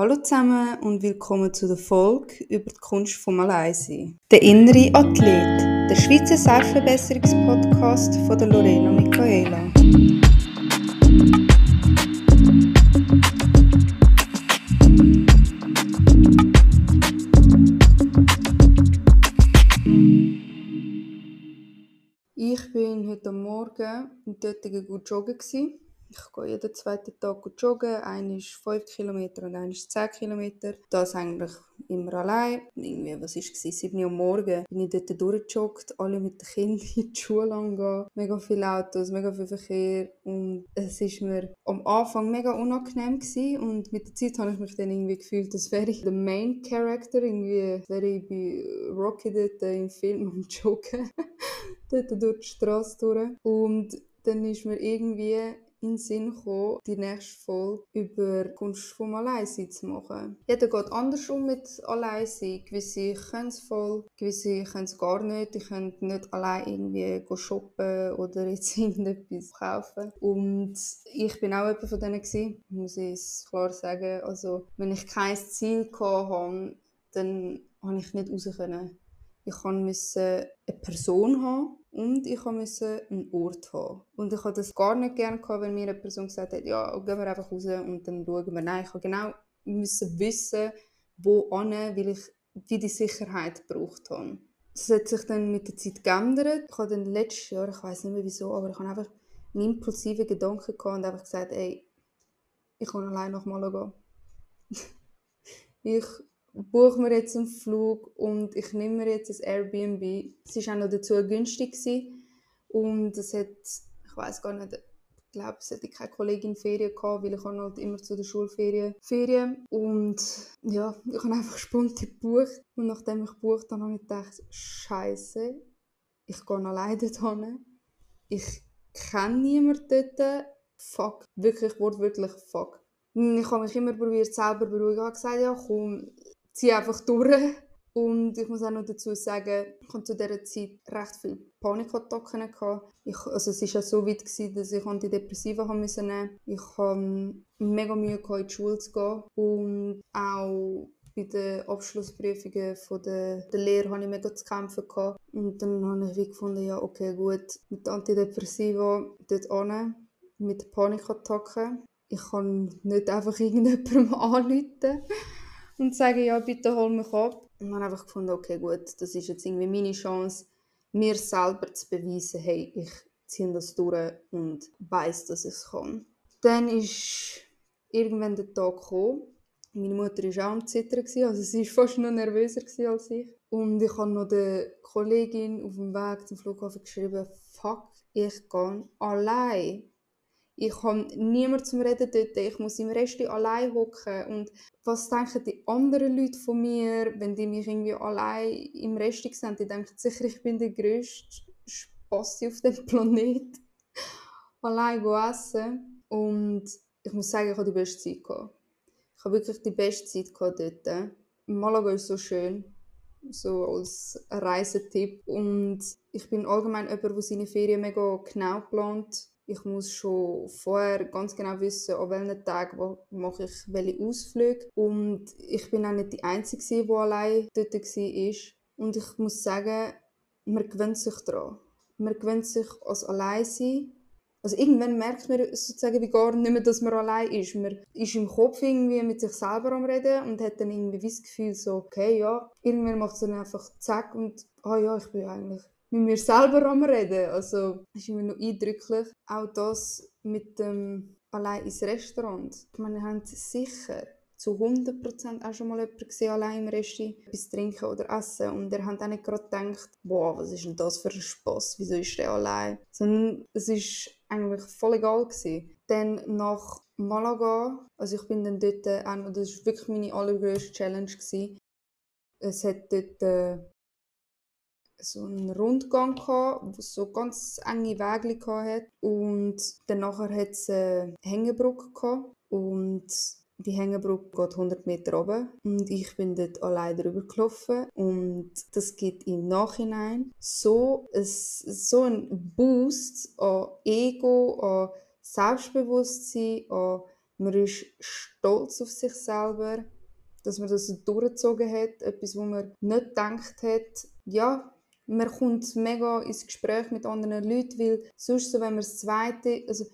Hallo zusammen und willkommen zu der Folge über die Kunst vom Alleinsein. Der innere Athlet, der Schweizer Selbstverbesserungspodcast von der Lorena Michaela. Ich bin heute Morgen in Töttingen gut joggen. Ich gehe jeden zweiten Tag joggen. Einer ist 5 km und einer ist 10 km. Das eigentlich immer allein. Irgendwie, was war es? 7 Uhr am Morgen bin ich dort durchgejoggt, alle mit den Kindern in die Schule angehen. Mega viele Autos, mega viel Verkehr. Und es war mir am Anfang mega unangenehm gewesen. Und mit der Zeit habe ich mich dann irgendwie gefühlt, als wäre ich der Main Character. Irgendwie wäre ich bei Rocky dort im Film am Joggen. dort durch die Straße durch. Und dann ist mir irgendwie in den Sinn gekommen, die nächste Folge über die Kunst vom Alleinsein zu machen. Jeder geht anders um mit Alleinsein. Gewisse können es voll, gewisse können es gar nicht. Die können nicht allein irgendwie shoppen oder jetzt irgendetwas kaufen. Und ich bin auch jemand von denen gewesen, muss ich es klar sagen. Also, wenn ich kein Ziel hatte, dann konnte ich nicht raus. Ich musste eine Person haben, und ich musste einen Ort haben. Und ich hatte das gar nicht gerne, wenn mir eine Person gesagt hat, ja, gehen wir einfach raus und dann schauen wir. Nein, ich musste genau wissen, wo an, weil ich wie die Sicherheit gebraucht habe. Das hat sich dann mit der Zeit geändert. Ich habe dann letztes Jahr, ich weiß nicht mehr wieso, aber ich habe einfach einen impulsiven Gedanken gehabt und einfach gesagt, ey, ich kann allein nach Mal gehen. ich buche mir jetzt einen Flug und ich nehme mir jetzt ein Airbnb. Es war auch noch dazu günstig gewesen. und es hat, ich weiß gar nicht, ich glaube, es hatte keine Kollegin Ferien gehabt, weil ich halt immer zu der Schulferien Ferien und ja, ich habe einfach spontan gebucht und nachdem ich gebucht habe, habe ich gedacht, Scheiße, ich gehe alleine dorthin. Ich kenne niemanden dort. Fuck, wirklich wortwörtlich fuck. Ich habe mich immer probiert selber beruhigen. Ich habe gesagt, ja komm, ziehe einfach durch. Und ich muss auch noch dazu sagen, ich hatte zu dieser Zeit recht viele Panikattacken. Ich, also es war ja so weit, gewesen, dass ich Antidepressiva haben musste Ich hatte mega Mühe, in die Schule zu gehen. Und auch bei den Abschlussprüfungen von der, der Lehre hatte ich mega zu kämpfen. Gehabt. Und dann habe ich wie gefunden, ja okay gut, mit Antidepressiva dort an, mit Panikattacken. Ich kann nicht einfach irgendjemandem anrufen und sagen, ja, bitte hol mich ab. Und dann einfach gefunden, okay, gut, das ist jetzt irgendwie meine Chance, mir selber zu beweisen, hey, ich ziehe das durch und weiß, dass ich es kann. Dann ist irgendwann der Tag gekommen. Meine Mutter war auch am Zittern, also sie war fast noch nervöser als ich. Und ich habe noch der Kollegin auf dem Weg zum Flughafen geschrieben, fuck, ich gehe allein ich habe niemanden zum Reden dort, ich muss im Rest allein hocken und was denken die anderen Leute von mir, wenn die mich irgendwie allein im Rest sehen, die denken sicher, ich bin der grösste Spasti auf dem Planet. allein essen und ich muss sagen, ich habe die beste Zeit gehabt. Ich habe wirklich die beste Zeit dort. Malaga ist so schön, so als Reisetipp und ich bin allgemein jemand, der seine Ferien mega genau plant ich muss schon vorher ganz genau wissen, an welchen Tagen mache ich welche Ausflüge. Und ich bin auch nicht die Einzige, die allein dort war. Und ich muss sagen, man gewöhnt sich daran. Man gewöhnt sich als Alleinsein. Also irgendwann merkt man sozusagen wie gar nicht mehr, dass man allein ist. Man ist im Kopf irgendwie mit sich selber am Reden und hat dann irgendwie das Gefühl so, okay, ja, irgendwann macht es dann einfach zack und, ah ja, ich bin eigentlich mit mir selber am Reden. Also, das ist immer noch eindrücklich. Auch das mit dem allein ins Restaurant. Ich meine, haben sicher zu 100% auch schon mal jemanden gesehen, allein im Restaurant etwas trinken oder essen. Und er hat auch nicht gerade gedacht, boah, was ist denn das für ein Spass? Wieso ist der allein? Sondern es war eigentlich voll egal gewesen. Dann nach Malaga, also ich bin dann dort, auch, das war wirklich meine allergrößte Challenge gewesen. Es hat dort äh, so einen Rundgang gehabt, wo so ganz enge Wege hat. Und dann nachher hat es eine Hängebrücke gehabt. Und die Hängebrücke geht 100 Meter runter. Und ich bin dort allein drüber gelaufen. Und das gibt im Nachhinein so, ein, so einen Boost an Ego, an Selbstbewusstsein, an Man ist stolz auf sich selber, dass man das durchgezogen hat, etwas, wo man nicht gedacht hat. Ja, man kommt mega ins Gespräch mit anderen Leuten, weil sonst so, wenn man das Zweite, also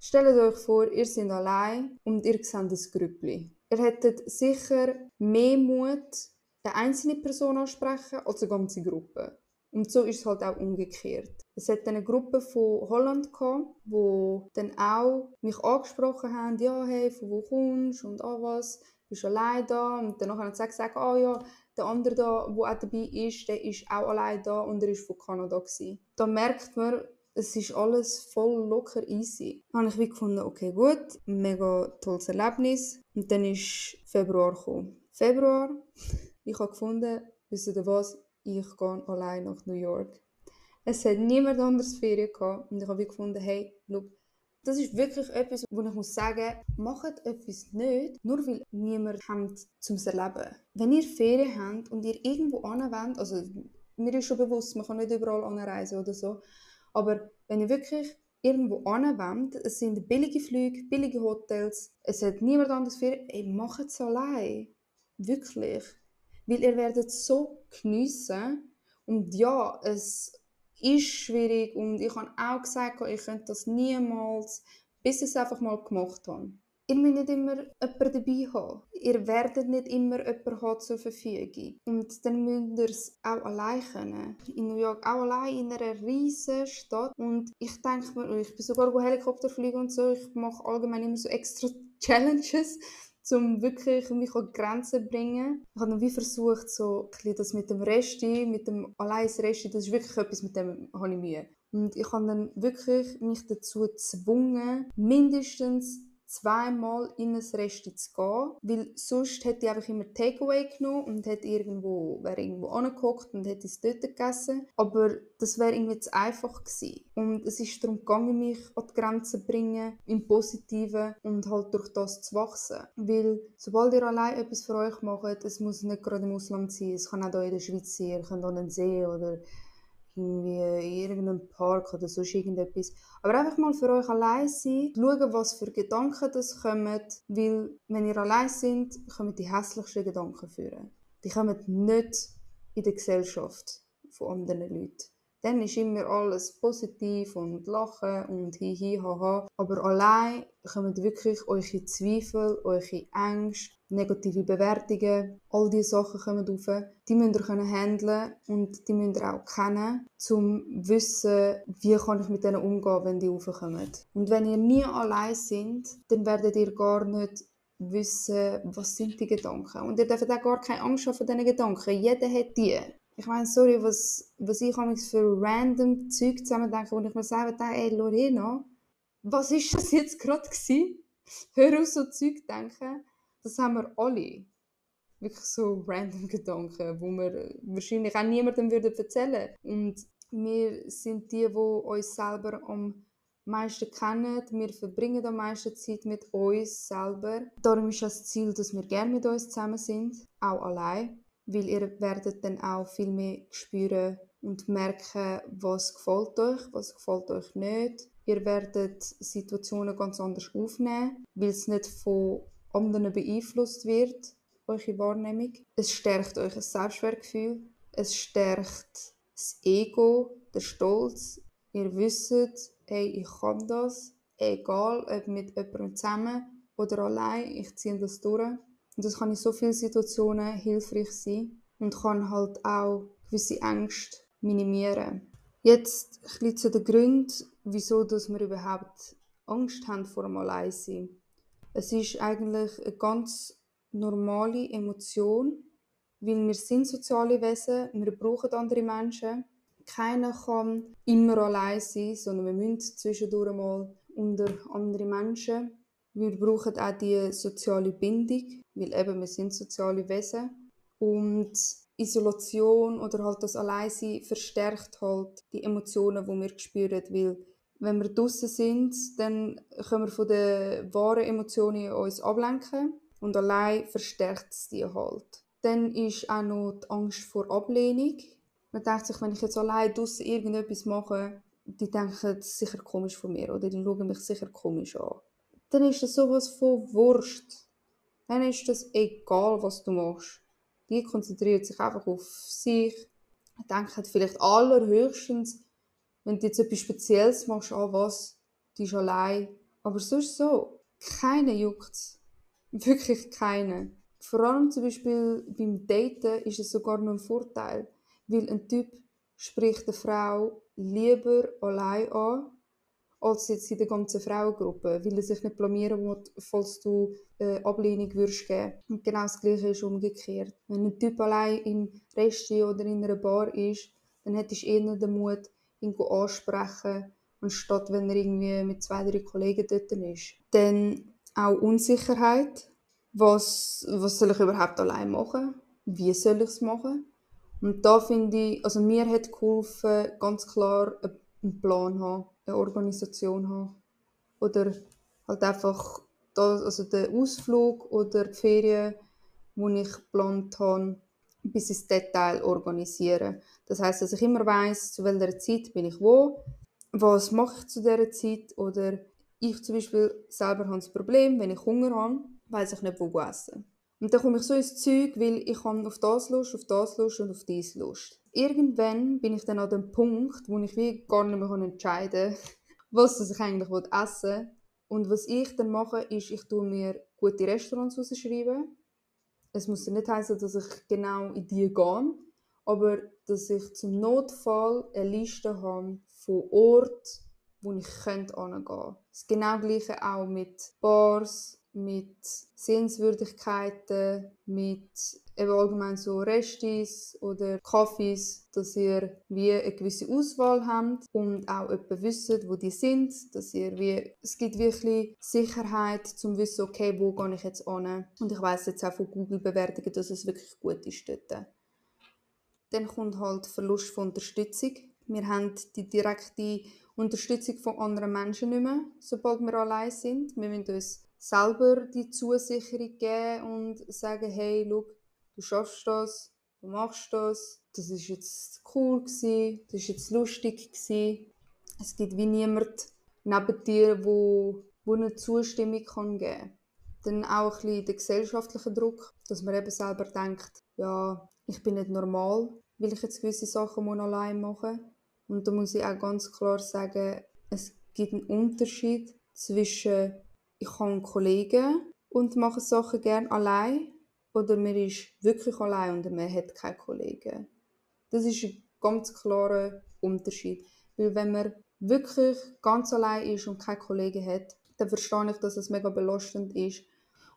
stellt euch vor, ihr seid allein und ihr seht ein Grüppli. Ihr hättet sicher mehr Mut, eine einzelne Person ansprechen als eine ganze Gruppe. Und so ist es halt auch umgekehrt. Es hat eine Gruppe von Holland gehabt, wo dann auch mich angesprochen haben, ja, hey, von wo kommst du und ah was, bist du allein da? Und dann haben sie gesagt, ah ja, der andere da, der auch dabei ist, der ist auch allein da und er ist von Kanada gewesen. Da merkt man, es ist alles voll locker easy. Habe ich wie gefunden, okay, gut, mega tolles Erlebnis. Und dann ist Februar gekommen. Februar, ich habe gefunden, wisst ihr was, ich gehe allein nach New York. Es hat niemand anderes Ferien gehabt und ich habe gefunden, hey, look, das ist wirklich etwas, wo ich muss sagen, macht etwas nicht, nur weil niemand hat zum Erleben. Wenn ihr Ferien habt und ihr irgendwo anwendet, also mir ist schon bewusst, man kann nicht überall anreisen oder so, aber wenn ihr wirklich irgendwo anwendet, es sind billige Flüge, billige Hotels, es hat niemand anderes Ferien, ey, macht es allein. Wirklich. Weil ihr werdet so geniessen und ja, es ist schwierig und ich habe auch gesagt, ich könnte das niemals, bis ich es einfach mal gemacht habe. Ihr müsst nicht immer jemanden dabei haben. Ihr werdet nicht immer jemanden zur Verfügung. Und dann müsst ihr es auch allein können. In New York auch allein in einer riesigen Stadt. Und ich denke mir, ich bin sogar Helikopter fliegen und so, ich mache allgemein immer so extra Challenges um wirklich mich an Grenzen zu bringen. Ich habe dann wie versucht, so das mit dem Resti, mit dem allein Resti, das ist wirklich etwas, mit dem habe ich Mühe. Und ich habe dann wirklich mich dazu gezwungen, mindestens zweimal in ein Restaurant zu gehen, weil sonst hätte ich einfach immer Takeaway genommen und hätte irgendwo, wäre irgendwo angeguckt und hätte es dort gegessen. Aber das wäre irgendwie zu einfach gewesen. Und es ist darum gegangen, mich an die Grenzen zu bringen, im Positiven und halt durch das zu wachsen. Weil sobald ihr allein etwas für euch macht, es muss nicht gerade im Ausland sein, es kann auch hier in der Schweiz sein, ihr könnt an den See oder irgendwie in irgendeinem Park oder sonst irgendetwas. Aber einfach mal für euch allein sein, schauen, was für Gedanken das kommen, weil wenn ihr allein seid, kommen die hässlichsten Gedanken führen. Die kommen nicht in der Gesellschaft von anderen Leuten. Dann ist immer alles positiv und lachen und hi hi ha ha. Aber allein kommen wirklich eure Zweifel, eure Ängste, negative Bewertungen, all diese Sachen kommen auf. Die müsst ihr können handeln und die müsst ihr auch kennen, um zu wissen, wie kann ich mit denen umgehen, wenn die aufkommen. Und wenn ihr nie allein seid, dann werdet ihr gar nicht wissen, was sind die Gedanken. Und ihr dürft auch gar keine Angst haben vor diesen Gedanken. Jeder hat die ich meine, sorry, was, was ich für random Zeug zusammendenke, wo ich mir selber denke, ey, Lorena, was ist das jetzt gerade? Hör auf so Zeug denken. Das haben wir alle. Wirklich so random Gedanken, wo wir wahrscheinlich auch niemandem würden erzählen Und wir sind die, die uns selber am meisten kennen. Wir verbringen am meisten Zeit mit uns selber. Darum ist das Ziel, dass wir gerne mit uns zusammen sind, auch allein weil ihr werdet dann auch viel mehr spüren und merken, was gefällt euch, was gefällt euch nicht. Ihr werdet Situationen ganz anders aufnehmen, weil es nicht von anderen beeinflusst wird, eure Wahrnehmung. Es stärkt euch das Selbstwertgefühl, es stärkt das Ego, der Stolz. Ihr wisst, hey, ich kann das, egal ob mit jemandem zusammen oder allein, ich ziehe das durch. Und das kann in so vielen Situationen hilfreich sein und kann halt auch gewisse Ängste minimieren. Jetzt ein bisschen zu den Gründen, wieso dass wir überhaupt Angst haben vor dem Alleinsein. Es ist eigentlich eine ganz normale Emotion, weil wir sind soziale Wesen, wir brauchen andere Menschen. Keiner kann immer allein sein, sondern wir müssen zwischendurch mal unter andere Menschen. Wir brauchen auch die soziale Bindung, weil eben wir sind soziale Wesen. Und Isolation oder halt das Alleinsein verstärkt halt die Emotionen, die wir spüren, weil wenn wir draußen sind, dann können wir von den wahren Emotionen uns ablenken und allein verstärkt es die halt. Dann ist auch noch die Angst vor Ablehnung. Man denkt sich, wenn ich jetzt allein draußen irgendetwas mache, die denken sicher komisch von mir oder die schauen mich sicher komisch an dann ist das sowas von Wurst. Dann ist das egal, was du machst. Die konzentriert sich einfach auf sich, denkt vielleicht allerhöchstens, wenn du jetzt etwas Spezielles machst, an was, die ist allein. Aber sonst so, keine juckt's. Wirklich keine. Vor allem zum Beispiel beim Daten ist es sogar noch ein Vorteil, weil ein Typ spricht eine Frau lieber allein an, als jetzt in der ganzen Frauengruppe, weil er sich nicht blamieren will, falls du äh, Ablehnung würdest geben. Und genau das Gleiche ist umgekehrt. Wenn ein Typ allein im Restaurant oder in einer Bar ist, dann hättest du eher den Mut, ihn ansprechen, anstatt wenn er irgendwie mit zwei, drei Kollegen dort ist. Dann auch Unsicherheit. Was, was soll ich überhaupt allein machen? Wie soll ich es machen? Und da finde ich, also mir hat geholfen, ganz klar einen Plan haben, eine Organisation haben. Oder halt einfach das, also den Ausflug oder die Ferien, die ich geplant habe, bis ins Detail organisieren. Das heißt, dass ich immer weiß, zu welcher Zeit bin ich wo, was mache ich zu dieser Zeit oder ich zum Beispiel selber habe das Problem, wenn ich Hunger habe, weiß ich nicht, wo essen. Und dann komme ich so ins Zeug, weil ich habe auf das Lust, auf das Lust und auf dies Lust. Irgendwann bin ich dann an dem Punkt, wo ich wie gar nicht mehr entscheiden kann, was ich eigentlich essen will. Und was ich dann mache, ist, ich tue mir gute Restaurants rausschreiben. Es muss nicht heißen, dass ich genau in die gehe, aber dass ich zum Notfall eine Liste habe von Orten, wo ich hingehen könnte. Das genau gleiche auch mit Bars, mit Sehenswürdigkeiten, mit eben allgemein so Restis oder Kaffees, dass ihr wie eine gewisse Auswahl habt und auch etwa wisst, wo die sind, dass ihr wie, es gibt wirklich Sicherheit zum wissen, okay, wo gehe ich jetzt an und ich weiß jetzt auch von Google-Bewertungen, dass es wirklich gut ist dort. Dann kommt halt Verlust von Unterstützung. Wir haben die direkte Unterstützung von anderen Menschen nicht mehr, sobald wir allein sind. Wir müssen uns selber die Zusicherung geben und sagen, hey, schau, du schaffst das, du machst das, das ist jetzt cool gewesen, das ist jetzt lustig gewesen. Es gibt wie niemand neben dir, wo, wo eine Zustimmung geben kann. Dann auch ein bisschen der gesellschaftliche Druck, dass man eben selber denkt, ja, ich bin nicht normal, weil ich jetzt gewisse Sachen allein machen muss. Und da muss ich auch ganz klar sagen, es gibt einen Unterschied zwischen ich habe einen Kollegen und mache Sachen gerne allein oder man ist wirklich allein und man hat keine Kollegen. Das ist ein ganz klarer Unterschied. Weil wenn man wirklich ganz allein ist und keine Kollegen hat, dann verstehe ich, dass es mega belastend ist.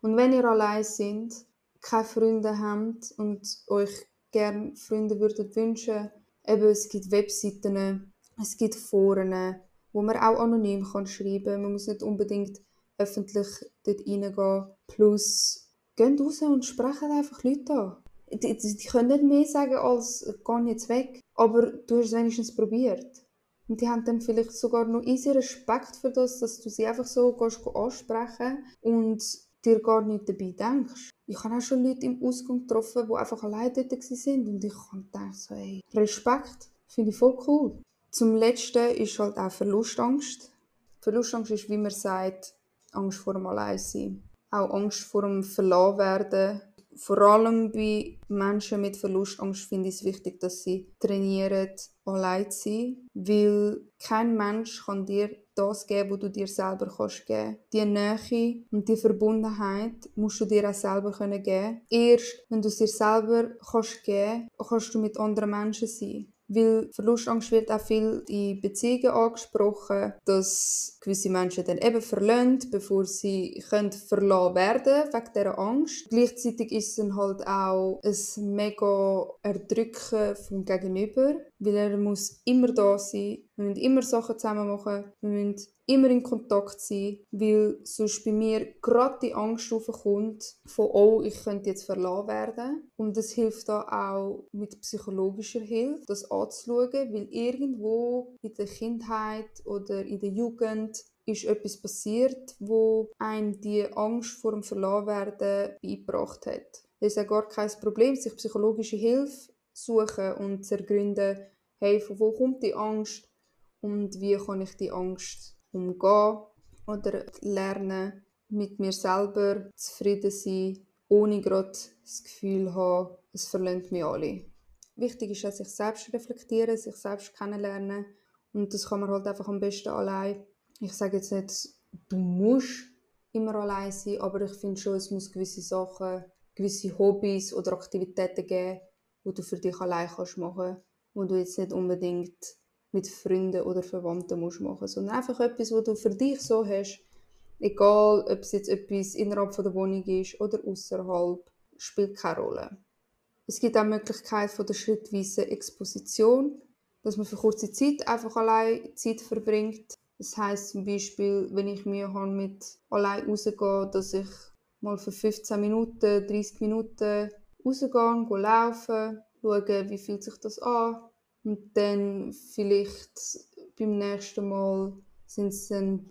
Und wenn ihr allein sind, keine Freunde habt und euch gerne Freunde würdet wünschen, eben, es gibt Webseiten, es gibt Foren, wo man auch anonym kann schreiben kann. Man muss nicht unbedingt öffentlich dort reingehen. Plus, geht raus und sprechen einfach Leute an. Die, die, die, können nicht mehr sagen als «geh jetzt weg», aber du hast es wenigstens probiert. Und die haben dann vielleicht sogar noch easy Respekt für das, dass du sie einfach so gehst, ansprechen und dir gar nicht dabei denkst. Ich habe auch schon Leute im Ausgang getroffen, die einfach allein dort waren und ich habe gedacht, so, ey, Respekt, finde ich voll cool. Zum Letzten ist halt auch Verlustangst. Verlustangst ist, wie man sagt, Angst vor dem Alleinsein. Auch Angst vor dem Verlassen Vor allem bei Menschen mit Verlustangst finde ich es wichtig, dass sie trainieren, allein zu sein. Weil kein Mensch kann dir das geben, was du dir selber kannst geben Die Nähe und die Verbundenheit musst du dir auch selber geben können Erst wenn du es dir selber kannst geben kannst, kannst du mit anderen Menschen sein. Weil Verlustangst wird auch viel in Beziehungen angesprochen, dass gewisse Menschen dann eben verlassen, bevor sie können verlassen werden wegen dieser Angst. Gleichzeitig ist es dann halt auch ein mega Erdrücken vom Gegenüber, weil er muss immer da sein, wir müssen immer Sachen zusammen machen, wir müssen immer in Kontakt sein, weil sonst bei mir gerade die Angst aufkommt von «Oh, ich könnte jetzt verlassen werden». Und das hilft da auch mit psychologischer Hilfe, das anzuschauen, weil irgendwo in der Kindheit oder in der Jugend ist etwas passiert, wo einem die Angst vor dem Verlassen beigebracht hat. Es ist ja gar kein Problem, sich psychologische Hilfe suchen und zu ergründen, hey, von wo kommt die Angst und wie kann ich die Angst umgehen oder lernen, mit mir selber zufrieden sein, ohne gerade das Gefühl zu haben, es verlangt mich alle. Wichtig ist, dass sich selbst reflektieren, sich selbst kennenlernen und das kann man halt einfach am besten allein. Ich sage jetzt nicht, du musst immer allein sein, aber ich finde schon, es muss gewisse Sachen, gewisse Hobbys oder Aktivitäten geben, die du für dich allein kannst machen, wo du jetzt nicht unbedingt mit Freunden oder Verwandten musst machen, sondern einfach etwas, was du für dich so hast, egal ob es jetzt etwas innerhalb der Wohnung ist oder außerhalb, spielt keine Rolle. Es gibt auch die Möglichkeit von der schrittweisen Exposition, dass man für kurze Zeit einfach allein Zeit verbringt. Das heißt zum Beispiel, wenn ich mir habe mit allein rausgehen, dass ich mal für 15 Minuten, 30 Minuten rausgehen, laufen, schauen, wie fühlt sich das an und dann vielleicht beim nächsten Mal sind es dann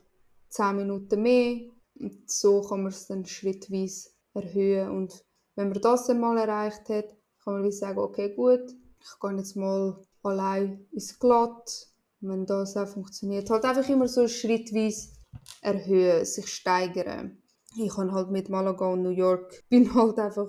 10 Minuten mehr und so kann man es dann schrittweise erhöhen und wenn man das einmal erreicht hat, kann man wie sagen, okay gut, ich gehe jetzt mal allein ins Glatt, wenn das auch funktioniert. Halt einfach immer so schrittweise erhöhen, sich steigern. Ich habe halt mit Malaga und New York bin halt einfach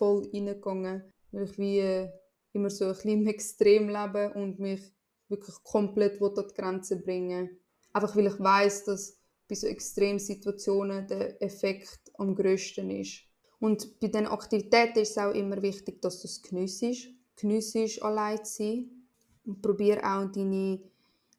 voll reingegangen, weil ich wie äh, immer so ein bisschen im Extrem lebe und mich wirklich komplett an die Grenze bringen Einfach weil ich weiß, dass bei so Extremsituationen der Effekt am größten ist. Und bei den Aktivitäten ist es auch immer wichtig, dass du es geniessest. Geniessest, allein zu sein. Und probiere auch deine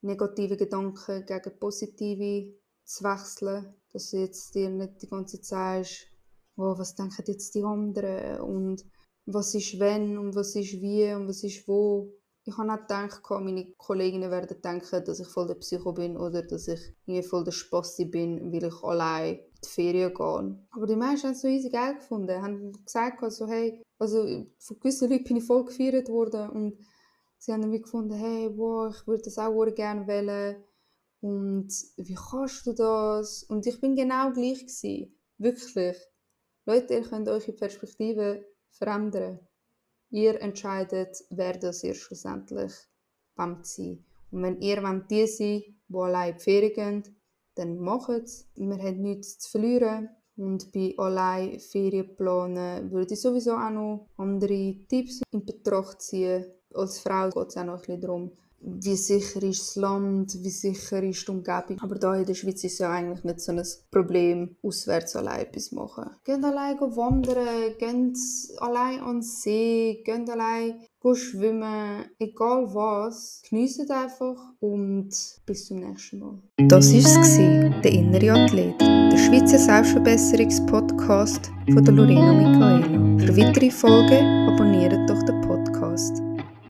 negativen Gedanken gegen positive zu wechseln. Dass du jetzt dir nicht die ganze Zeit sagst, oh, was denken jetzt die anderen und was ist wenn und was ist wie und was ist wo. Ich habe auch gedacht, meine Kolleginnen werden denken, dass ich voll der Psycho bin oder dass ich voll der Spassi bin, weil ich allein in die Ferien gehe. Aber die meisten haben es so easy geil gefunden, haben gesagt, also, hey, also von gewissen Leuten bin ich voll gefeiert worden und sie haben dann gefunden, hey, wow, ich würde das auch gerne wählen und wie kannst du das? Und ich bin genau gleich gewesen. Wirklich. Leute, ihr könnt eure Perspektive verändern. Ihr entscheidet, wer das ihr schlussendlich wollt sein. Und wenn ihr wollt die sein, die allein in die Ferien gehen, dann macht es. Wir haben nichts zu verlieren. Und bei allein Ferienplanen würde ich sowieso auch noch andere Tipps in Betracht ziehen. Als Frau geht es auch noch ein bisschen darum, wie sicher ist das Land, wie sicher ist die Umgebung. Aber da in der Schweiz ist ja eigentlich nicht so ein Problem, auswärts allein etwas machen. Geht allein wandern, geht allein an den See, geht allein schwimmen, egal was. Geniessen einfach und bis zum nächsten Mal. Das war es, der innere Athlet, der Schweizer Selbstverbesserungspodcast von Lorena Michaela. Für weitere Folgen